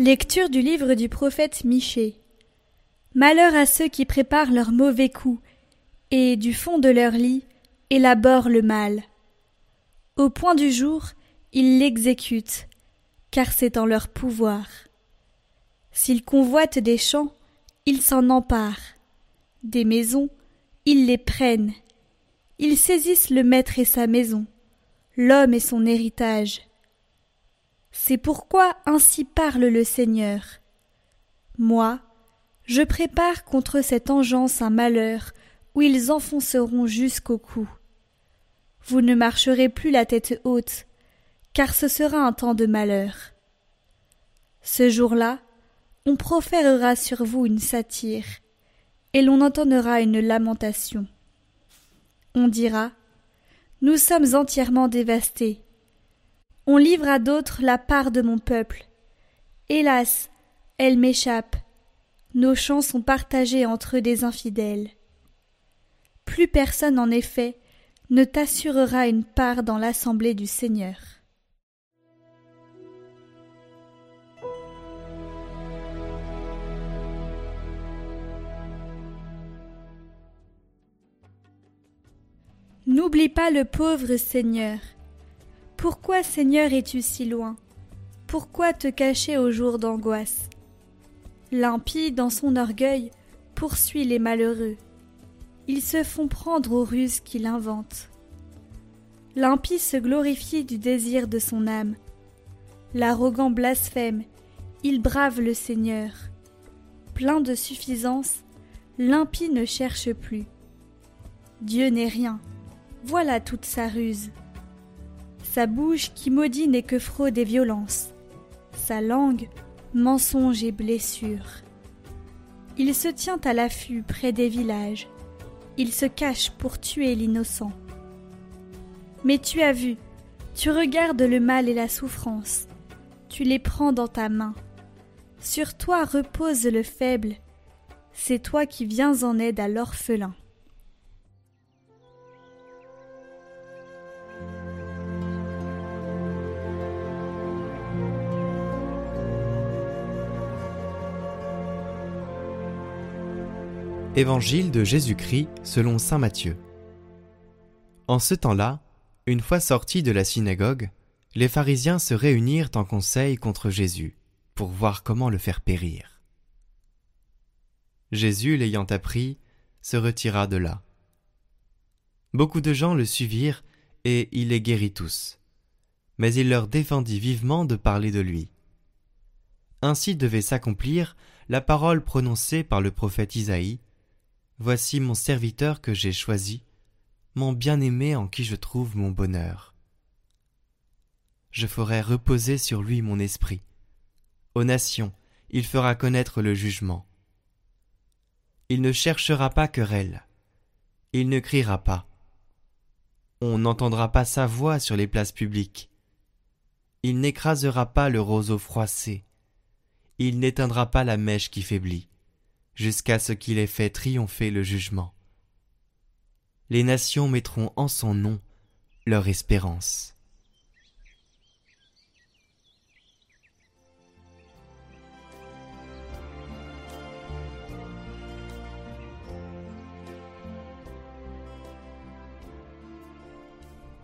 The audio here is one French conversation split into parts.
Lecture du livre du prophète Michée. Malheur à ceux qui préparent leurs mauvais coups, et, du fond de leur lit, élaborent le mal. Au point du jour, ils l'exécutent, car c'est en leur pouvoir. S'ils convoitent des champs, ils s'en emparent. Des maisons, ils les prennent. Ils saisissent le maître et sa maison, l'homme et son héritage. C'est pourquoi ainsi parle le Seigneur. Moi, je prépare contre cette engeance un malheur où ils enfonceront jusqu'au cou. Vous ne marcherez plus la tête haute, car ce sera un temps de malheur. Ce jour-là, on proférera sur vous une satire, et l'on entonnera une lamentation. On dira Nous sommes entièrement dévastés. On livre à d'autres la part de mon peuple. Hélas, elle m'échappe. Nos champs sont partagés entre des infidèles. Plus personne, en effet, ne t'assurera une part dans l'assemblée du Seigneur. N'oublie pas le pauvre Seigneur. Pourquoi, Seigneur, es-tu si loin? Pourquoi te cacher au jour d'angoisse? L'impie, dans son orgueil, poursuit les malheureux. Ils se font prendre aux ruses qu'il invente. L'impie se glorifie du désir de son âme. L'arrogant blasphème, il brave le Seigneur. Plein de suffisance, l'impie ne cherche plus. Dieu n'est rien, voilà toute sa ruse. Sa bouche qui maudit n'est que fraude et violence. Sa langue, mensonge et blessure. Il se tient à l'affût près des villages. Il se cache pour tuer l'innocent. Mais tu as vu, tu regardes le mal et la souffrance. Tu les prends dans ta main. Sur toi repose le faible. C'est toi qui viens en aide à l'orphelin. Évangile de Jésus-Christ selon Saint Matthieu. En ce temps-là, une fois sortis de la synagogue, les pharisiens se réunirent en conseil contre Jésus, pour voir comment le faire périr. Jésus, l'ayant appris, se retira de là. Beaucoup de gens le suivirent, et il les guérit tous. Mais il leur défendit vivement de parler de lui. Ainsi devait s'accomplir la parole prononcée par le prophète Isaïe, Voici mon serviteur que j'ai choisi, mon bien-aimé en qui je trouve mon bonheur. Je ferai reposer sur lui mon esprit. Aux nations, il fera connaître le jugement. Il ne cherchera pas querelle. Il ne criera pas. On n'entendra pas sa voix sur les places publiques. Il n'écrasera pas le roseau froissé. Il n'éteindra pas la mèche qui faiblit jusqu'à ce qu'il ait fait triompher le jugement. Les nations mettront en son nom leur espérance.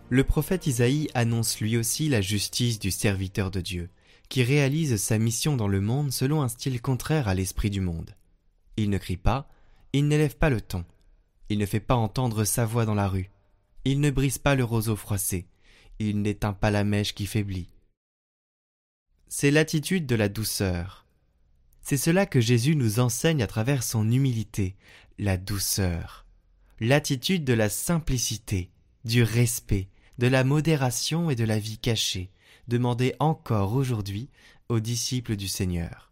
Le prophète Isaïe annonce lui aussi la justice du serviteur de Dieu, qui réalise sa mission dans le monde selon un style contraire à l'esprit du monde. Il ne crie pas, il n'élève pas le ton, il ne fait pas entendre sa voix dans la rue, il ne brise pas le roseau froissé, il n'éteint pas la mèche qui faiblit. C'est l'attitude de la douceur. C'est cela que Jésus nous enseigne à travers son humilité, la douceur, l'attitude de la simplicité, du respect, de la modération et de la vie cachée, demandée encore aujourd'hui aux disciples du Seigneur.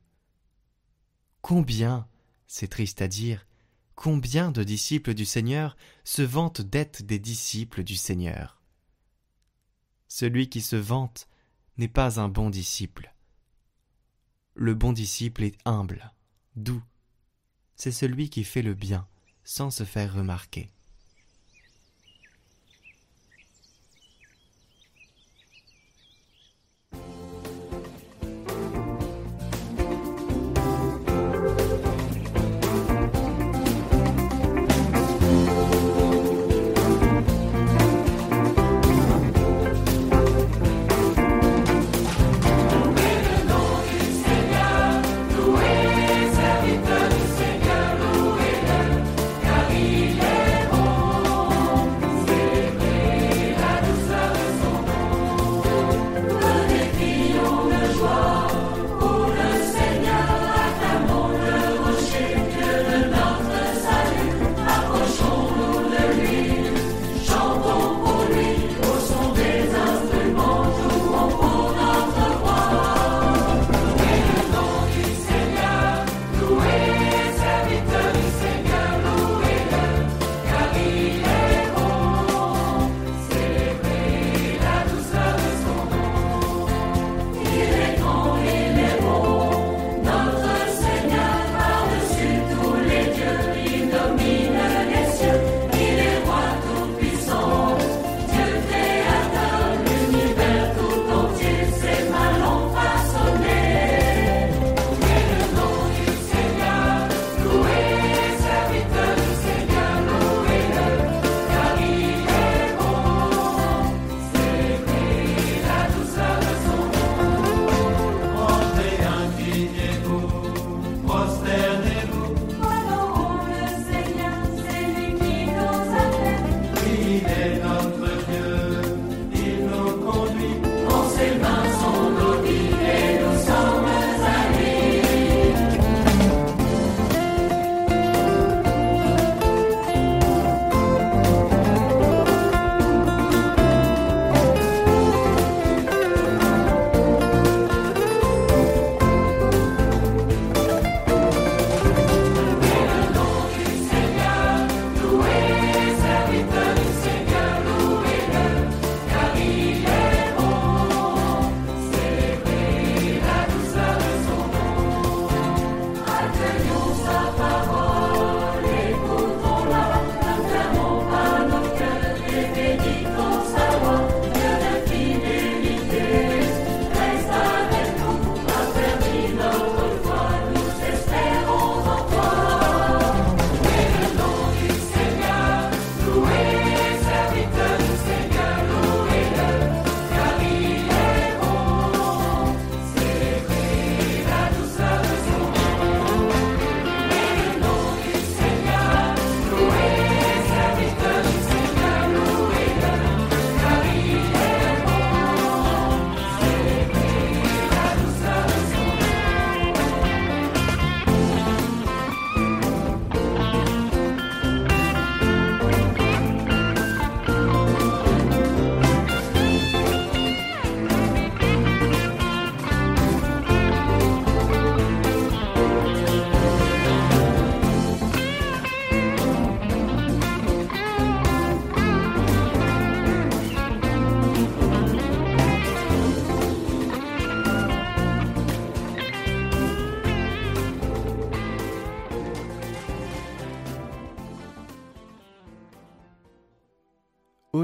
Combien c'est triste à dire, combien de disciples du Seigneur se vantent d'être des disciples du Seigneur? Celui qui se vante n'est pas un bon disciple. Le bon disciple est humble, doux. C'est celui qui fait le bien sans se faire remarquer.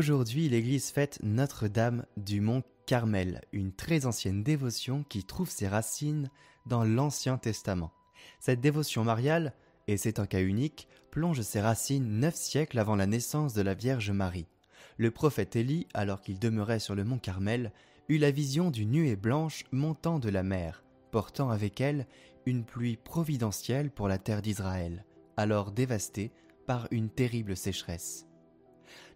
Aujourd'hui, l'Église fête Notre-Dame du Mont Carmel, une très ancienne dévotion qui trouve ses racines dans l'Ancien Testament. Cette dévotion mariale, et c'est un cas unique, plonge ses racines neuf siècles avant la naissance de la Vierge Marie. Le prophète Élie, alors qu'il demeurait sur le mont Carmel, eut la vision d'une nuée blanche montant de la mer, portant avec elle une pluie providentielle pour la terre d'Israël, alors dévastée par une terrible sécheresse.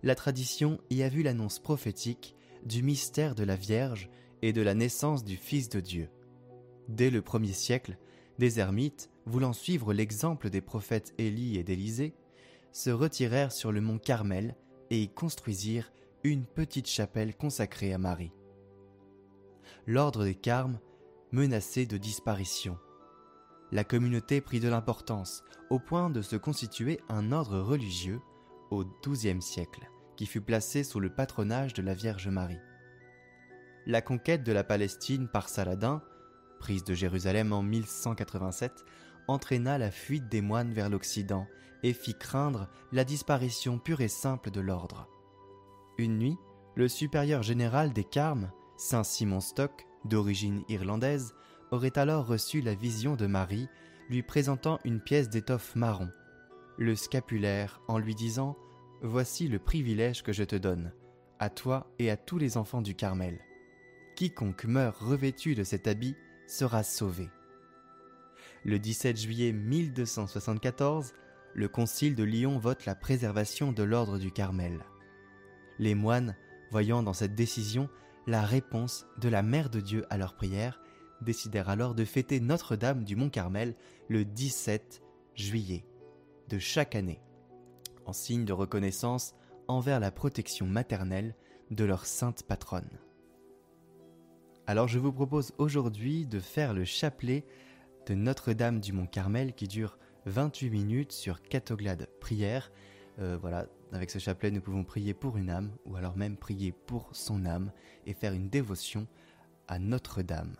La tradition y a vu l'annonce prophétique du mystère de la Vierge et de la naissance du Fils de Dieu. Dès le premier siècle, des ermites, voulant suivre l'exemple des prophètes Élie et d'Élisée, se retirèrent sur le mont Carmel et y construisirent une petite chapelle consacrée à Marie. L'ordre des Carmes menacé de disparition. La communauté prit de l'importance au point de se constituer un ordre religieux au XIIe siècle, qui fut placé sous le patronage de la Vierge Marie. La conquête de la Palestine par Saladin, prise de Jérusalem en 1187, entraîna la fuite des moines vers l'Occident et fit craindre la disparition pure et simple de l'ordre. Une nuit, le supérieur général des Carmes, Saint Simon Stock, d'origine irlandaise, aurait alors reçu la vision de Marie, lui présentant une pièce d'étoffe marron, le scapulaire, en lui disant Voici le privilège que je te donne, à toi et à tous les enfants du Carmel. Quiconque meurt revêtu de cet habit sera sauvé. Le 17 juillet 1274, le concile de Lyon vote la préservation de l'ordre du Carmel. Les moines, voyant dans cette décision la réponse de la Mère de Dieu à leur prière, décidèrent alors de fêter Notre-Dame du Mont Carmel le 17 juillet de chaque année, en signe de reconnaissance envers la protection maternelle de leur sainte patronne. Alors je vous propose aujourd'hui de faire le chapelet de Notre-Dame du Mont Carmel qui dure 28 minutes sur catoglade prière. Euh, voilà, avec ce chapelet, nous pouvons prier pour une âme, ou alors même prier pour son âme, et faire une dévotion à Notre-Dame.